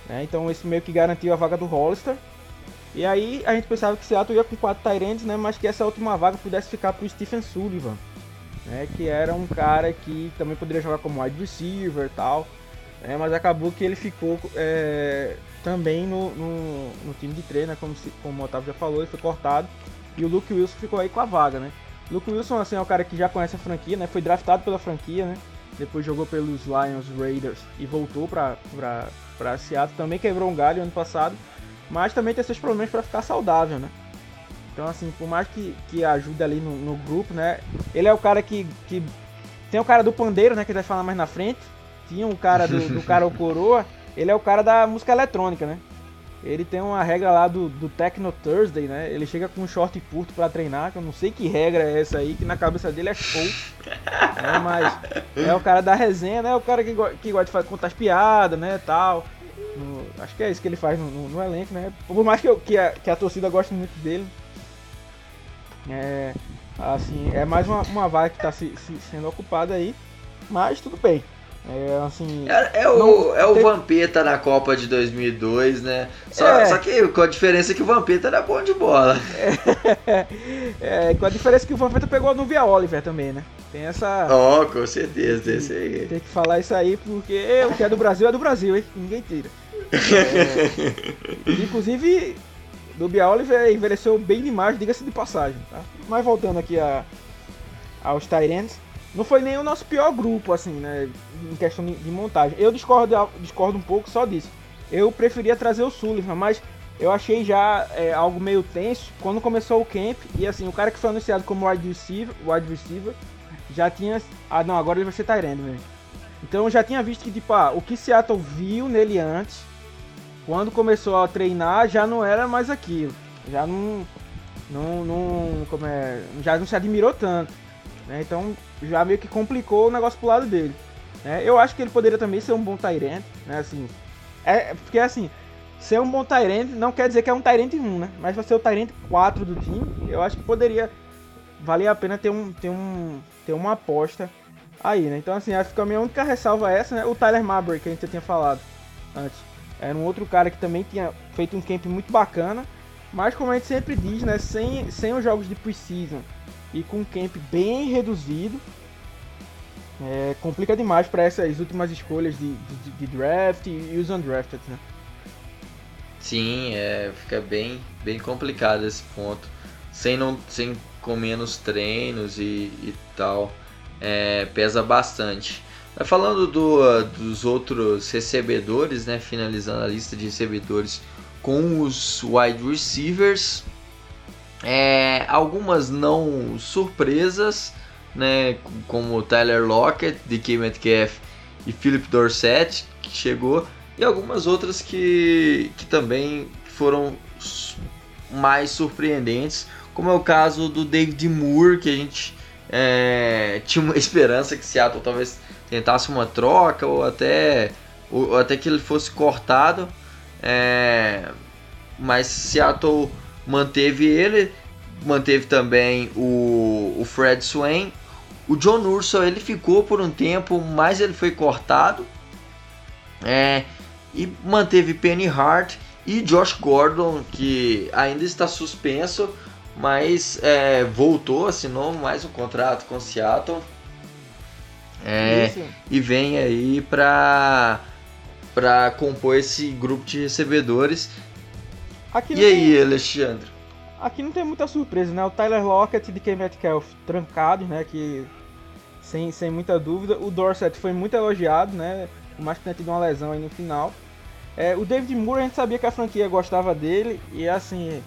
Né? Então isso meio que garantiu a vaga do Hollister. E aí a gente pensava que Seattle ia com quatro Tyrants, né? Mas que essa última vaga pudesse ficar para o Stephen Sullivan, né? Que era um cara que também poderia jogar como wide receiver e tal. Né? Mas acabou que ele ficou é, também no, no, no, time de treino, né? como, se, como o Otávio já falou, ele foi cortado. E o Luke Wilson ficou aí com a vaga, né? O Luke Wilson assim, é um cara que já conhece a franquia, né? Foi draftado pela franquia, né? Depois jogou pelos Lions Raiders e voltou para para Seattle. Também quebrou um galho ano passado mas também tem seus problemas para ficar saudável, né? Então, assim, por mais que, que ajude ali no, no, grupo, né? Ele é o cara que, que. Tem o cara do pandeiro, né? Que vai falar mais na frente. Tinha o cara do, do *laughs* cara o coroa. Ele é o cara da música eletrônica, né? Ele tem uma regra lá do, do Techno Thursday, né? Ele chega com um short curto para treinar, que eu não sei que regra é essa aí, que na cabeça dele é show. né? Mas é o cara da resenha, né? É o cara que, que gosta de contar as piadas, né? Tal. No, acho que é isso que ele faz no, no, no elenco, né? Por mais que, eu, que, a, que a torcida goste muito dele. É, assim, é mais uma, uma vaga que está se, se, sendo ocupada aí. Mas tudo bem. É, assim, é, é o, é o tem... Vampeta na Copa de 2002, né? Só, é. só que com a diferença que o Vampeta era bom de bola. É, *laughs* é, com a diferença que o Vampeta pegou no Via Oliver também, né? Tem essa. Ó, oh, com certeza, esse aí. Tem que falar isso aí porque o que é do Brasil é do Brasil, hein? Ninguém tira. É... Inclusive, do Bia Oliver envelheceu bem demais, diga-se de passagem, tá? Mas voltando aqui a, aos Tyrants, não foi nem o nosso pior grupo, assim, né? Em questão de montagem. Eu discordo, discordo um pouco só disso. Eu preferia trazer o Sullivan, mas eu achei já é, algo meio tenso quando começou o camp. E assim, o cara que foi anunciado como wide receiver, wide receiver já tinha. Ah, não, agora ele vai ser Tyrande mesmo. Então eu já tinha visto que, tipo, ah, o que Seattle viu nele antes, quando começou a treinar, já não era mais aquilo. Já não. Não. não como é. Já não se admirou tanto. Né? Então já meio que complicou o negócio pro lado dele. Né? Eu acho que ele poderia também ser um bom Tyrant, né? Assim. É, porque assim, ser um bom Tyrant não quer dizer que é um Tyrant 1, né? Mas vai ser o Tyrant 4 do time, eu acho que poderia valer a pena ter um, ter um ter uma aposta aí, né? Então, assim, acho que a minha única ressalva é essa, né? O Tyler Mabry, que a gente já tinha falado antes. Era um outro cara que também tinha feito um camp muito bacana, mas como a gente sempre diz, né? Sem, sem os jogos de preseason e com um camp bem reduzido, é, complica demais para essas últimas escolhas de, de, de, draft e os undrafted, né? Sim, é, fica bem, bem complicado esse ponto. Sem, não, sem com menos treinos e, e tal, é, pesa bastante. Falando do, dos outros recebedores, né, finalizando a lista de recebedores com os wide receivers, é, algumas não surpresas, né, como Tyler Lockett, DK Metcalf e Philip Dorsett, que chegou, e algumas outras que, que também foram mais surpreendentes, como é o caso do David Moore, que a gente é, tinha uma *laughs* esperança que Seattle talvez tentasse uma troca ou até, ou, até que ele fosse cortado, é, mas Seattle manteve ele, manteve também o, o Fred Swain. O John Urso ele ficou por um tempo, mas ele foi cortado. É, e manteve Penny Hart e Josh Gordon, que ainda está suspenso, mas é, voltou, assinou mais um contrato com o Seattle. É, e vem aí para para compor esse grupo de recebedores. Aqui e aí, tem... Alexandre? Aqui não tem muita surpresa, né? O Tyler Lockett e DK Metcalf trancados, né? Que sem, sem muita dúvida. O Dorset foi muito elogiado, né? Por mais que tenha tido uma lesão aí no final. É, o David Moore a gente sabia que a franquia gostava dele e assim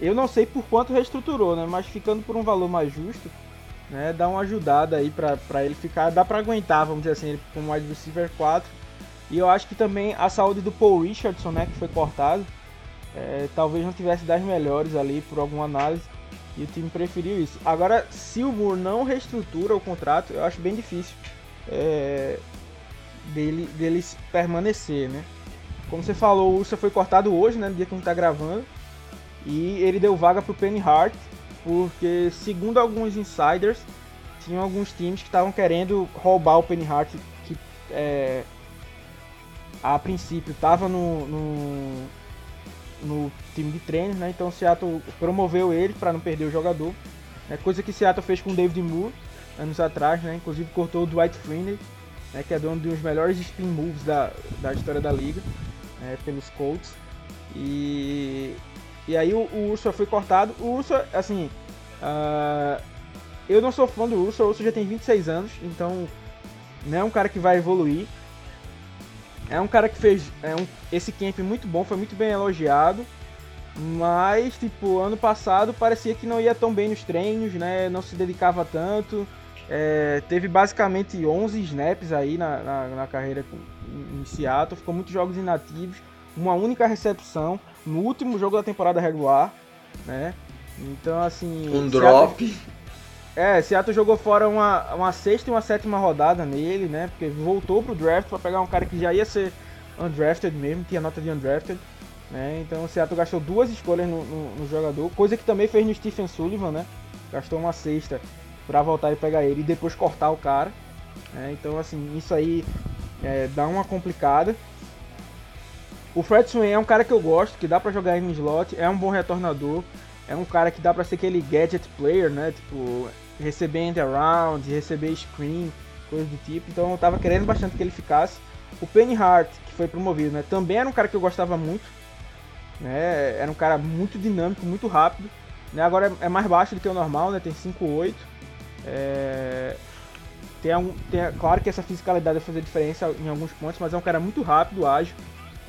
eu não sei por quanto reestruturou, né? Mas ficando por um valor mais justo, né? Dá uma ajudada aí pra, ele ficar. Dá pra aguentar, vamos dizer assim, ele como wide receiver 4. E eu acho que também a saúde do Paul Richardson, né? Que foi cortado. É, talvez não tivesse das melhores ali por alguma análise. E o time preferiu isso. Agora, se o Moore não reestrutura o contrato, eu acho bem difícil é, dele, dele permanecer, né? Como você falou, o Ursa foi cortado hoje, né? No dia que a gente tá gravando. E ele deu vaga para o Penny Hart, porque segundo alguns insiders, tinha alguns times que estavam querendo roubar o Penny Hart, que é, a princípio estava no, no, no, time de treino, né? Então o Seattle promoveu ele para não perder o jogador. Né? Coisa que Seattle fez com o David Moore anos atrás, né? Inclusive cortou o Dwight Freeney, né? que é dono de um dos melhores spin moves da, da história da liga, né? pelos Colts. E, e aí o, o Urso foi cortado. O Urso, assim, uh, eu não sou fã do Urso, o Urso já tem 26 anos, então não é um cara que vai evoluir. É um cara que fez é um, esse camp muito bom, foi muito bem elogiado. Mas, tipo, ano passado parecia que não ia tão bem nos treinos, né? Não se dedicava tanto. É, teve basicamente 11 snaps aí na, na, na carreira em Seattle. Ficou muitos jogos inativos. Uma única recepção no último jogo da temporada regular, né? Então, assim... Um drop. É, Seattle jogou fora uma, uma sexta e uma sétima rodada nele, né? Porque voltou pro draft para pegar um cara que já ia ser undrafted mesmo, tinha nota de undrafted. Né? Então o Seattle gastou duas escolhas no, no, no, jogador, coisa que também fez no Stephen Sullivan, né? Gastou uma sexta para voltar e pegar ele e depois cortar o cara. Né? Então assim, isso aí é, dá uma complicada. O Fred Swain é um cara que eu gosto, que dá para jogar em slot, é um bom retornador, é um cara que dá para ser aquele gadget player, né? Tipo, receber end around, receber screen, coisa do tipo. Então eu tava querendo bastante que ele ficasse. O Penny Hart, que foi promovido, né? Também era um cara que eu gostava muito. Né? Era um cara muito dinâmico, muito rápido. Né? Agora é mais baixo do que o normal, né? Tem 5'8". É... Tem, um, tem claro que essa fisicalidade vai fazer diferença em alguns pontos, mas é um cara muito rápido, ágil.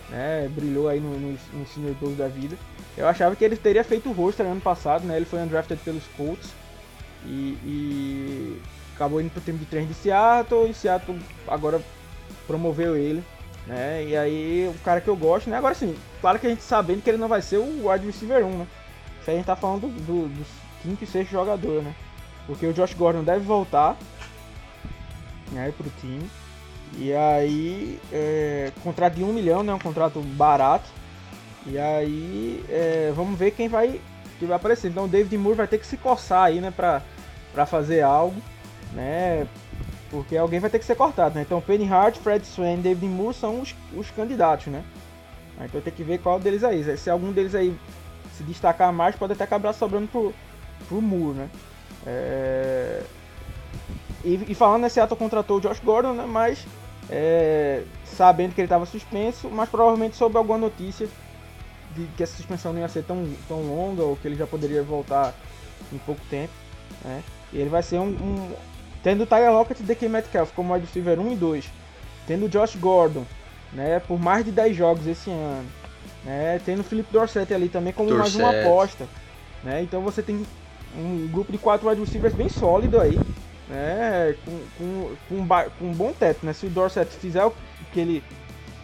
Né? Brilhou aí no, no, no Senior Bowl da vida. Eu achava que ele teria feito o roster ano passado, né? Ele foi undrafted pelos Colts. E, e acabou indo pro time de treino de Seattle e Seattle agora promoveu ele, né? E aí o cara que eu gosto, né? Agora sim, claro que a gente sabendo que ele não vai ser o wide receiver 1, né? Isso aí a gente tá falando do, do, dos quinto e sexto jogador, né? Porque o Josh Gordon deve voltar né, pro time. E aí, é, contrato de um milhão, né? Um contrato barato. E aí, é, vamos ver quem vai que vai aparecer. Então o David Moore vai ter que se coçar aí, né, pra, pra fazer algo, né? Porque alguém vai ter que ser cortado, né? Então Penny Hart, Fred Swain, David Moore são os, os candidatos, né? Então tem que ver qual deles aí. Se algum deles aí se destacar mais, pode até acabar sobrando pro, pro Moore, né? É... E, e, falando, né, Seattle contratou o Josh Gordon, né? Mas é, sabendo que ele estava suspenso, mas provavelmente soube alguma notícia de que essa suspensão não ia ser tão, tão longa ou que ele já poderia voltar em pouco tempo. Né? E ele vai ser um. um tendo o Tyler Lockett e DK Metcalf como wide receiver 1 e 2, tendo o Josh Gordon né, por mais de 10 jogos esse ano, né, tendo o Philip Dorsett ali também como Dorset. mais uma aposta. Né? Então você tem um grupo de 4 wide receivers bem sólido aí. Né, com, com, com, com um bom teto, né? Se o Dorset fizer o que ele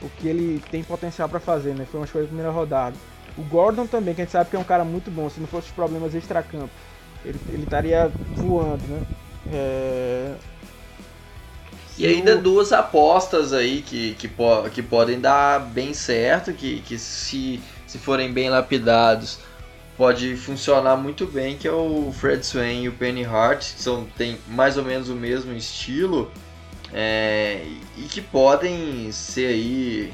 o que ele tem potencial para fazer, né? Foi uma escolha de primeira rodada. O Gordon também, que a gente sabe que é um cara muito bom, se não fosse os problemas extracampo, ele, ele estaria voando, né? É... E ainda duas apostas aí que, que, po que podem dar bem certo, que, que se, se forem bem lapidados, pode funcionar muito bem, que é o Fred Swain e o Penny Hart, que são, tem mais ou menos o mesmo estilo, é, e que podem ser aí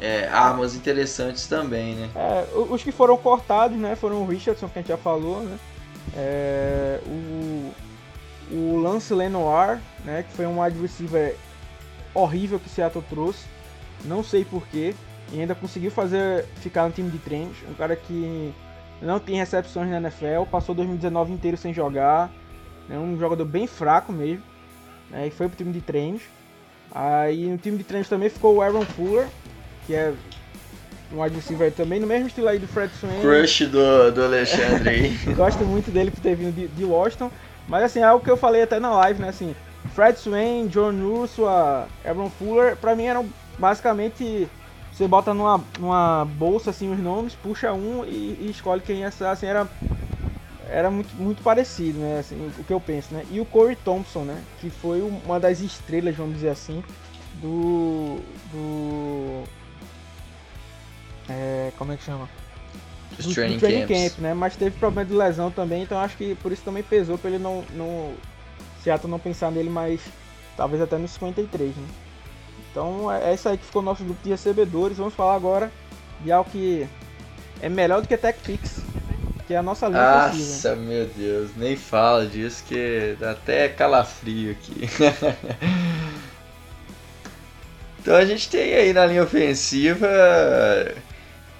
é, armas interessantes também, né? É, os que foram cortados, né, foram o Richardson, que a gente já falou, né? É, o, o Lance Lenoir, né, que foi um wide horrível que Seattle trouxe, não sei porquê, e ainda conseguiu fazer ficar no time de treinos, um cara que não tem recepções na NFL, passou 2019 inteiro sem jogar, é um jogador bem fraco mesmo né, e foi pro time de treinos. Aí no time de treinos também ficou o Aaron Fuller, que é um wide receiver também, no mesmo estilo aí do Fred Swain. Crush do, do Alexandre. *laughs* Gosto muito dele por ter vindo de, de Washington. Mas assim, é algo que eu falei até na live, né? Assim, Fred Swain, John Ursula, Aaron Fuller, pra mim eram basicamente. Você bota numa, numa bolsa assim os nomes, puxa um e, e escolhe quem é. Assim, era era muito, muito parecido, né? Assim, o que eu penso, né? E o Corey Thompson, né? Que foi uma das estrelas, vamos dizer assim, do. do. É, como é que chama? do, training, do training camp, né? Mas teve problema de lesão também, então acho que por isso também pesou para ele não, não Seattle não pensar nele mais, talvez até no 53, né? Então é, é isso aí que ficou o nosso grupo de recebedores. Vamos falar agora de algo que é melhor do que Tech Picks, que é a nossa linha Nossa, ofensiva. meu Deus, nem fala disso que dá até calafrio aqui. *laughs* então a gente tem aí na linha ofensiva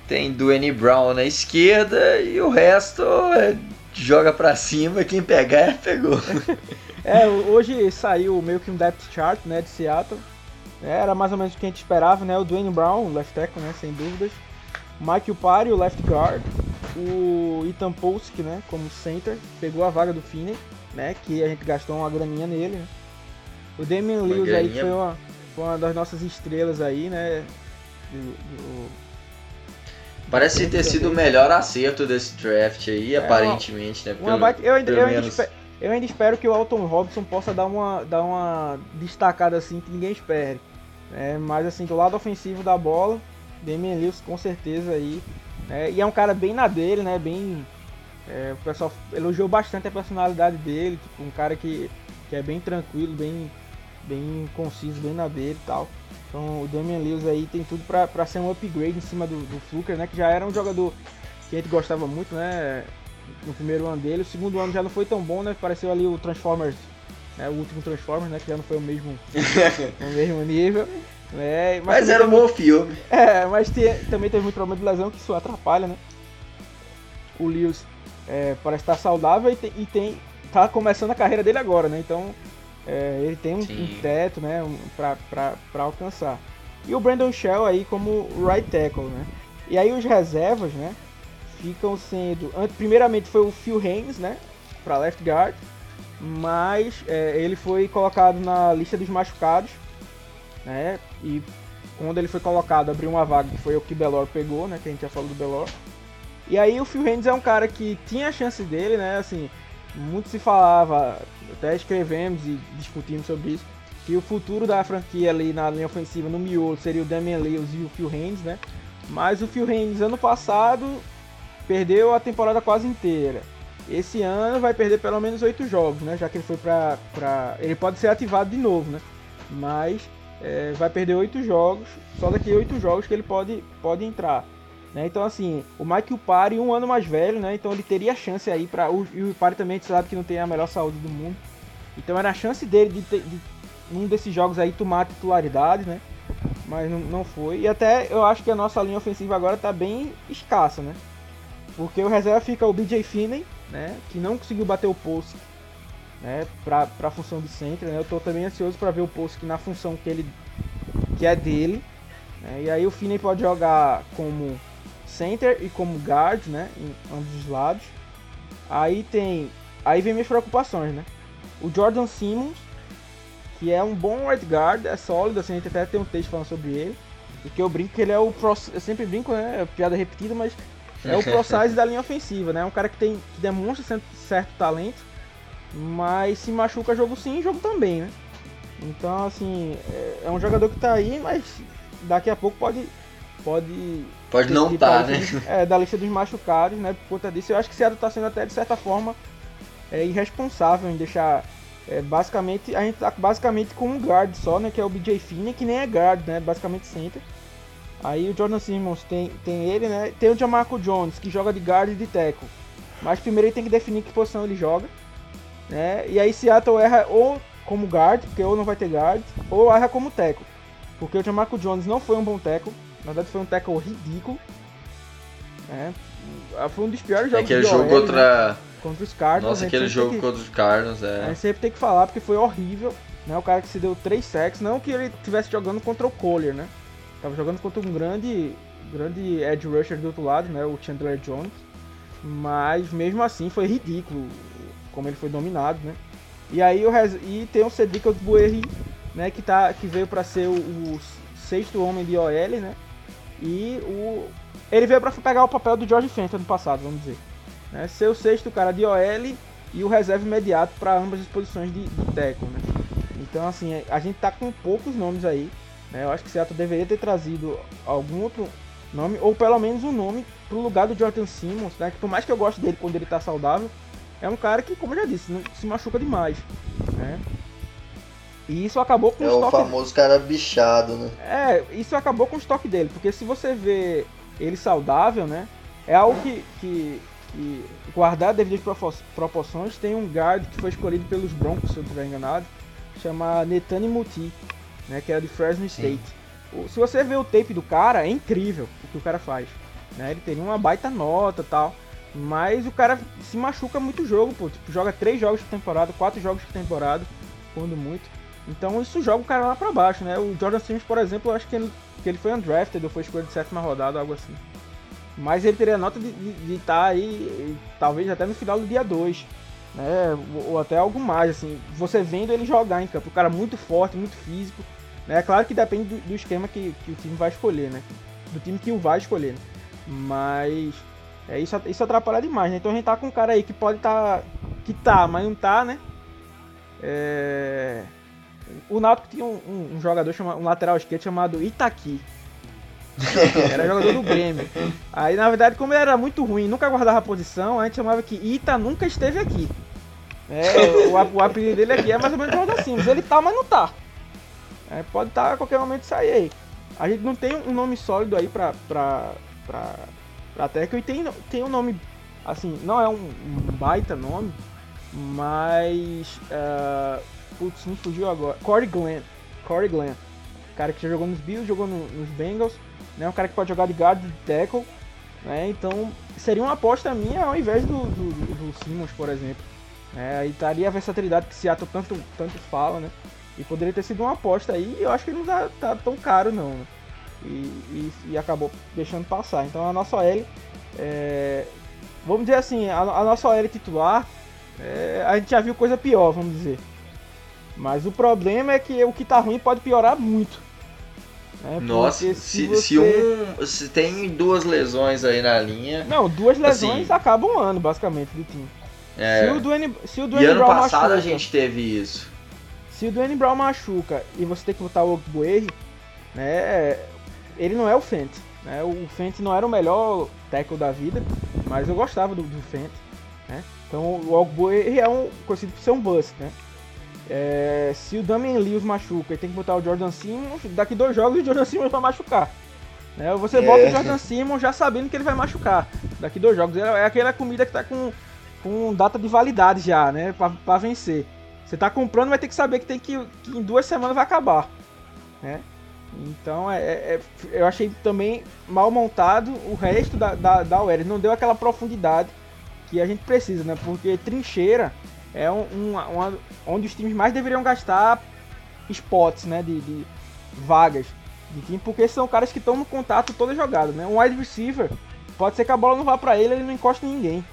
tem Dwayne Brown na esquerda e o resto é, joga pra cima, quem pegar *laughs* pegou. É, hoje saiu meio que um depth chart, né, de Seattle. Era mais ou menos o que a gente esperava, né? O Dwayne Brown, left tackle, né, sem dúvidas. Mike Upari, o left guard. O Ethan Polsky, né, como center, pegou a vaga do Finney, né, que a gente gastou uma graninha nele. Né? O Damian Lewis aí que foi uma, foi uma das nossas estrelas aí, né? do- do- Parece ter sido o melhor acerto desse draft aí, É, aparentemente, né? Pelo- baita- eu, ainda, eu, ainda menos. espe- eu ainda espero que o Alton Robson possa dar uma, dar uma destacada assim que ninguém espere. né? mas assim, do lado ofensivo da bola, Damian Lewis com certeza aí. né? e é um cara bem na dele, né? Bem. é, o pessoal elogiou bastante a personalidade dele, tipo, um cara que, que é bem tranquilo, bem, bem conciso, bem na dele e tal. Então o Damian Lewis aí tem tudo pra, pra ser um upgrade em cima do, do Fluker, né? Que já era um jogador que a gente gostava muito, né? No primeiro ano dele. O segundo ano já não foi tão bom, né? Pareceu ali o Transformers, né? O último Transformers, né? Que já não foi o mesmo, *laughs* o mesmo nível. Né? Mas também era um bom filme. é, mas te- também teve muito problema de lesão que isso atrapalha, né? O Lewis é, parece estar saudável e, tem, e tem- tá começando a carreira dele agora, né? Então é, ele tem um, um teto, né? Um, pra, pra, pra alcançar. E o Brandon Shell aí como right tackle, né? E aí os reservas, né? Ficam sendo. Primeiramente foi o Phil Haynes, né? Pra left guard. Mas é, ele foi colocado na lista dos machucados, né? E quando ele foi colocado, abriu uma vaga que foi o que Belor pegou, né? Que a gente já falou do Belor. E aí o Phil Haynes é um cara que tinha a chance dele, né? Assim, muito se falava, até escrevemos e discutimos sobre isso, que o futuro da franquia ali na linha ofensiva, no miolo, seria o Damian Lewis e o Phil Haynes, né? Mas o Phil Haynes ano passado perdeu a temporada quase inteira. Esse ano vai perder pelo menos oito jogos, né? Já que ele foi pra, pra. Ele pode ser ativado de novo, né? Mas é, vai perder oito jogos, só daqui oito jogos que ele pode, pode entrar. Né? Então, assim, o Mike Upari, um ano mais velho, né? Então ele teria chance aí para e o Upari também a gente sabe que não tem a melhor saúde do mundo. Então era a chance dele de, ter, de num desses jogos aí tomar a titularidade, né? Mas não, não foi. E até eu acho que a nossa linha ofensiva agora tá bem escassa, né? Porque o reserva fica o BJ Finney, né? Que não conseguiu bater o post, né? Pra, pra função de center, né? Eu tô também ansioso para ver o post na função que ele que é dele. né? E aí o Finney pode jogar como center e como guard, né? Em ambos os lados. Aí tem. Aí vem minhas preocupações, né? O Jordan Simmons, que é um bom right guard, é sólido, assim, a gente até tem um texto falando sobre ele. E que eu brinco que ele é o pro, eu sempre brinco, né? É piada repetida, mas é o *laughs* pro size da linha ofensiva, né? É um cara que tem que demonstra certo talento, mas se machuca jogo sim, jogo também, né? Então, assim, é, é um jogador que tá aí, mas daqui a pouco pode pode Pode não tá, né? É, da lista dos machucados, né? Por conta disso, eu acho que o Seattle tá sendo até de certa forma é, irresponsável em deixar. é, basicamente, a gente tá basicamente com um guard só, né? Que é o BJ Finney, que nem é guard, né? Basicamente center. Aí o Jordan Simmons tem, tem ele, né? Tem o Jamarco Jones, que joga de guard e de tackle. Mas primeiro ele tem que definir que posição ele joga. Né? E aí Seattle erra ou como guard, porque ou não vai ter guard, ou erra como tackle. Porque o Jamarco Jones não foi um bom tackle. Na verdade foi um tackle ridículo. né? Foi um dos piores jogos Aquele de jogo OL, né? contra. contra os Cardinals. Nossa, a aquele jogo que- contra os Cardinals, a é. gente sempre tem que falar porque foi horrível, né? O cara que se deu três sacks, não que ele estivesse jogando contra o Collier, né? Tava jogando contra um grande, grande edge rusher do outro lado, né? O Chandler Jones. Mas mesmo assim foi ridículo como ele foi dominado, né? E aí o res- e tem o Cedric Buerri, né? Que tá, que veio para ser o, o sexto homem de OL, né? E o ele veio para pegar o papel do George Fenton no passado, vamos dizer né, ser o sexto cara de OL e o reserva imediato para ambas as posições de, de tackle, né? Então, assim, a gente tá com poucos nomes aí, né? Eu acho que Seattle deveria ter trazido algum outro nome, ou pelo menos um nome pro lugar do Jordan Simmons, né? Que por mais que eu goste dele quando ele tá saudável, é um cara que, como eu já disse, não se machuca demais. né? E isso acabou com é o estoque. É o famoso cara bichado, né? É, isso acabou com o estoque dele, porque se você vê ele saudável, né? É algo que, que, que guardar devidas proporções, tem um guard que foi escolhido pelos Broncos, se eu não estiver enganado, chama Netani Muti, né? Que era de Fresno State. Sim. Se você vê o tape do cara, é incrível o que o cara faz. Né? Ele teria uma baita nota tal. Mas o cara se machuca muito jogo, pô. Tipo, joga três jogos por temporada, quatro jogos por temporada, quando muito. Então isso joga o cara lá pra baixo, né? O Jordan Simmons, por exemplo, eu acho que ele, que ele foi undrafted ou foi escolha de sétima rodada, algo assim. Mas ele teria nota de estar tá aí, talvez até no final do dia 2. Né? Ou, até algo mais, assim. Você vendo ele jogar em campo. O cara muito forte, muito físico. Né? É claro que depende do, do esquema que, que, o time vai escolher, né? Do time que o vai escolher. Né? Mas é, isso, isso atrapalha demais, né? Então a gente tá com um cara aí que pode estar. Tá, que tá, mas não tá, né? É... O Náutico tinha um, um, um, jogador, chama, um lateral esquerdo chamado Itaqui. *laughs* Era jogador do Grêmio. Aí, na verdade, como ele era muito ruim, nunca guardava a posição, a gente chamava que Ita nunca esteve aqui. É, o, o apelido dele aqui é mais ou menos o assim. Ele tá, mas não tá. É, pode estar tá a qualquer momento sair aí. A gente não tem um nome sólido aí pra, pra, pra, pra Teco e tem, tem um nome, assim, não é um, baita nome, mas. Uh, putz, me fugiu agora. Corey Glenn. Corey Glenn. Cara que já jogou nos Bills, jogou no, nos Bengals, né? Um cara que pode jogar de guard, de tackle, né? Então seria uma aposta minha ao invés do, do, do Simmons, por exemplo. É, aí estaria a versatilidade que Seattle tanto, tanto fala, né? E poderia ter sido uma aposta aí, eu acho que não tá, tá tão caro não, né? E, e, e, acabou deixando passar. Então a nossa OL, é, vamos dizer assim, a, a nossa OL titular, é, a gente já viu coisa pior, vamos dizer. Mas o problema é que o que tá ruim pode piorar muito. Né? Nossa, se, se, você... se, um. Se tem duas lesões aí na linha. Não, duas lesões assim, acabam um ano, basicamente, do time. É, se o Dwayne, se o Dwayne e ano Brown passado machuca, a gente teve isso. Se o Dwayne Brown machuca e você tem que botar o Ogbuerri, né? Ele não é o Fent. Né? O Fent não era o melhor tackle da vida, mas eu gostava do, do Fent. Né? Então o Ogbuerri é um conhecido por ser um bust, né? É, se o Damian Lewis machuca e tem que botar o Jordan Simmons, daqui dois jogos o Jordan Simmons vai machucar. Né? Você é. bota o Jordan Simmons já sabendo que ele vai machucar. Daqui dois jogos. É, é aquela comida que tá com, com data de validade já, né? Pra, pra vencer. Você tá comprando, vai ter que saber que tem que, que em duas semanas vai acabar. Né? Então é, é, eu achei também mal montado o resto da, da, da UL. Não deu aquela profundidade que a gente precisa, né? Porque trincheira é um, uma, uma, onde os times mais deveriam gastar spots, né, de, de vagas de time, porque são caras que estão no contato toda jogada, né? Um wide receiver pode ser que a bola não vá para ele, ele não encosta em ninguém.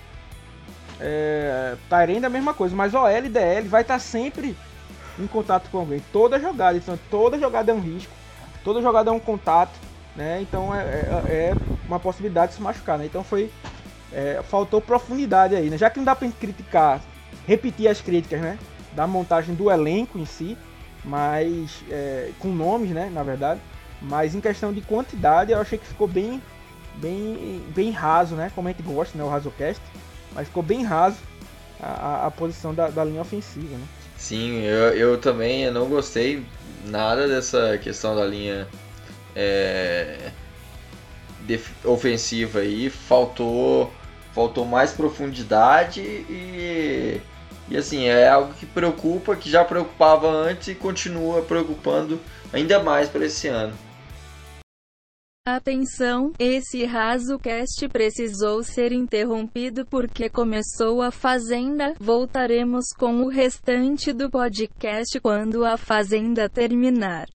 É, Tyrande é a mesma coisa, mas OL e DL vai estar tá sempre em contato com alguém, toda jogada, então toda jogada é um risco, toda jogada é um contato, né? Então é, é, é uma possibilidade de se machucar, né? Então foi é, faltou profundidade aí, né? Já que não dá para criticar repetir as críticas, né? Da montagem do elenco em si, mas é, com nomes, né? Na verdade, mas em questão de quantidade, eu achei que ficou bem, bem, bem raso, né? Como a gente gosta, né? O Rasocast, mas ficou bem raso a, a posição da, da, linha ofensiva, né? Sim, eu, eu também eu não gostei nada dessa questão da linha é, ofensiva aí. Faltou, faltou mais profundidade e e assim, é algo que preocupa, que já preocupava antes e continua preocupando ainda mais para esse ano. Atenção, esse RasoCast precisou ser interrompido porque começou a Fazenda. Voltaremos com o restante do podcast quando a Fazenda terminar.